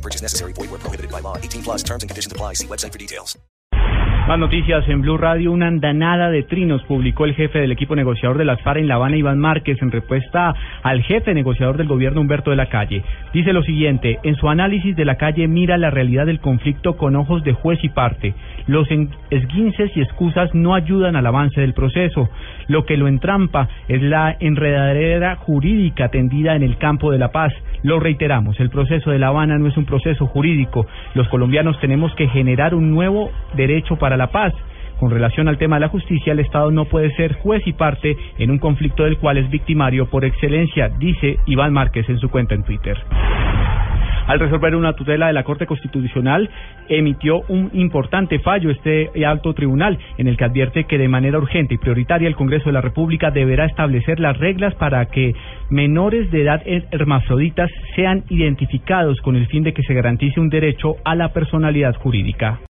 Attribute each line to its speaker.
Speaker 1: Purchase necessary. Void prohibited by law. 18 plus terms and conditions apply. See website for details.
Speaker 2: Más noticias en Blue Radio. Una andanada de trinos publicó el jefe del equipo negociador de las FARC en La Habana, Iván Márquez, en respuesta al jefe negociador del gobierno, Humberto de la Calle. Dice lo siguiente: en su análisis de la calle mira la realidad del conflicto con ojos de juez y parte. Los esguinces y excusas no ayudan al avance del proceso. Lo que lo entrampa es la enredadera jurídica tendida en el campo de la paz. Lo reiteramos, el proceso de La Habana no es un proceso jurídico. Los colombianos tenemos que generar un nuevo derecho para la paz. Con relación al tema de la justicia, el Estado no puede ser juez y parte en un conflicto del cual es victimario por excelencia, dice Iván Márquez en su cuenta en Twitter. Al resolver una tutela de la Corte Constitucional, emitió un importante fallo este alto tribunal en el que advierte que de manera urgente y prioritaria el Congreso de la República deberá establecer las reglas para que menores de edad hermafroditas sean identificados con el fin de que se garantice un derecho a la personalidad jurídica.